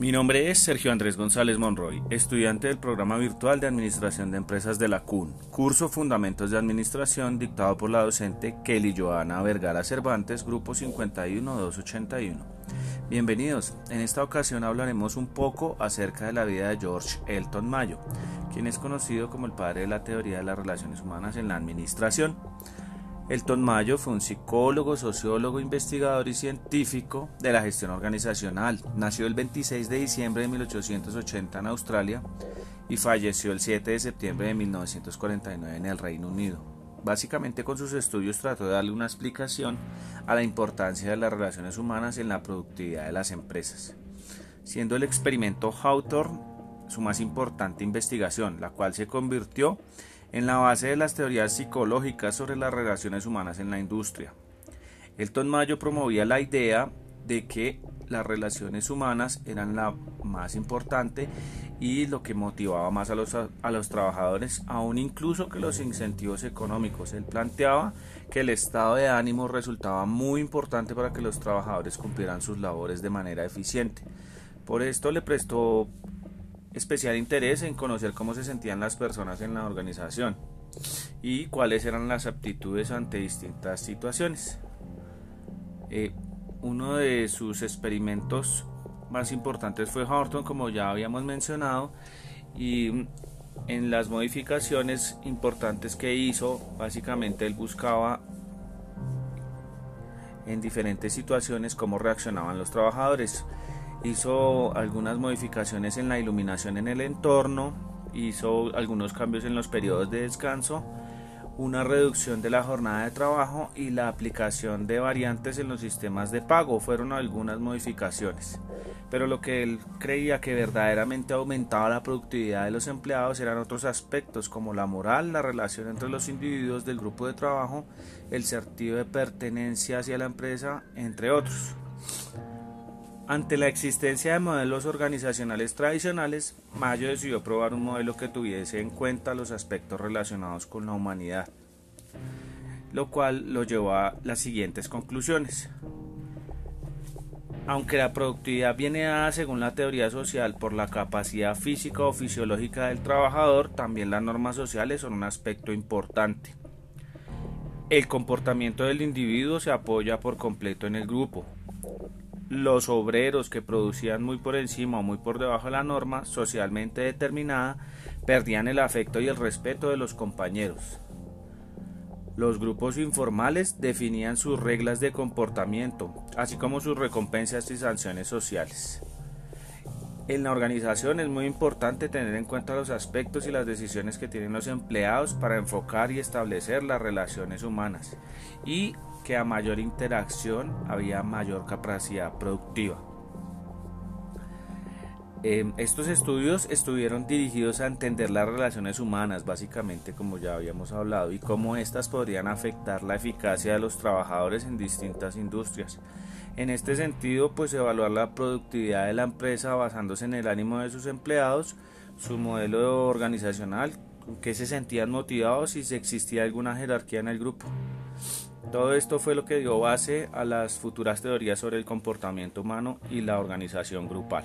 Mi nombre es Sergio Andrés González Monroy, estudiante del programa virtual de Administración de Empresas de la CUN, curso Fundamentos de Administración dictado por la docente Kelly Joana Vergara Cervantes, grupo 51281. Bienvenidos, en esta ocasión hablaremos un poco acerca de la vida de George Elton Mayo, quien es conocido como el padre de la teoría de las relaciones humanas en la administración. Elton Mayo fue un psicólogo, sociólogo, investigador y científico de la gestión organizacional. Nació el 26 de diciembre de 1880 en Australia y falleció el 7 de septiembre de 1949 en el Reino Unido. Básicamente con sus estudios trató de darle una explicación a la importancia de las relaciones humanas en la productividad de las empresas, siendo el experimento Hawthorne su más importante investigación, la cual se convirtió en la base de las teorías psicológicas sobre las relaciones humanas en la industria. Elton Mayo promovía la idea de que las relaciones humanas eran la más importante y lo que motivaba más a los, a los trabajadores, aún incluso que los incentivos económicos. Él planteaba que el estado de ánimo resultaba muy importante para que los trabajadores cumplieran sus labores de manera eficiente. Por esto le prestó especial interés en conocer cómo se sentían las personas en la organización y cuáles eran las aptitudes ante distintas situaciones. Eh, uno de sus experimentos más importantes fue Horton, como ya habíamos mencionado, y en las modificaciones importantes que hizo, básicamente él buscaba en diferentes situaciones cómo reaccionaban los trabajadores hizo algunas modificaciones en la iluminación en el entorno, hizo algunos cambios en los periodos de descanso, una reducción de la jornada de trabajo y la aplicación de variantes en los sistemas de pago fueron algunas modificaciones. Pero lo que él creía que verdaderamente aumentaba la productividad de los empleados eran otros aspectos como la moral, la relación entre los individuos del grupo de trabajo, el sentido de pertenencia hacia la empresa, entre otros. Ante la existencia de modelos organizacionales tradicionales, Mayo decidió probar un modelo que tuviese en cuenta los aspectos relacionados con la humanidad, lo cual lo llevó a las siguientes conclusiones. Aunque la productividad viene dada según la teoría social por la capacidad física o fisiológica del trabajador, también las normas sociales son un aspecto importante. El comportamiento del individuo se apoya por completo en el grupo, los obreros que producían muy por encima o muy por debajo de la norma socialmente determinada perdían el afecto y el respeto de los compañeros. Los grupos informales definían sus reglas de comportamiento, así como sus recompensas y sanciones sociales. En la organización es muy importante tener en cuenta los aspectos y las decisiones que tienen los empleados para enfocar y establecer las relaciones humanas y que a mayor interacción había mayor capacidad productiva. Em, estos estudios estuvieron dirigidos a entender las relaciones humanas, básicamente como ya habíamos hablado, y cómo éstas podrían afectar la eficacia de los trabajadores en distintas industrias. En este sentido, pues evaluar la productividad de la empresa basándose en el ánimo de sus empleados, su modelo organizacional, que se sentían motivados y si existía alguna jerarquía en el grupo. Todo esto fue lo que dio base a las futuras teorías sobre el comportamiento humano y la organización grupal.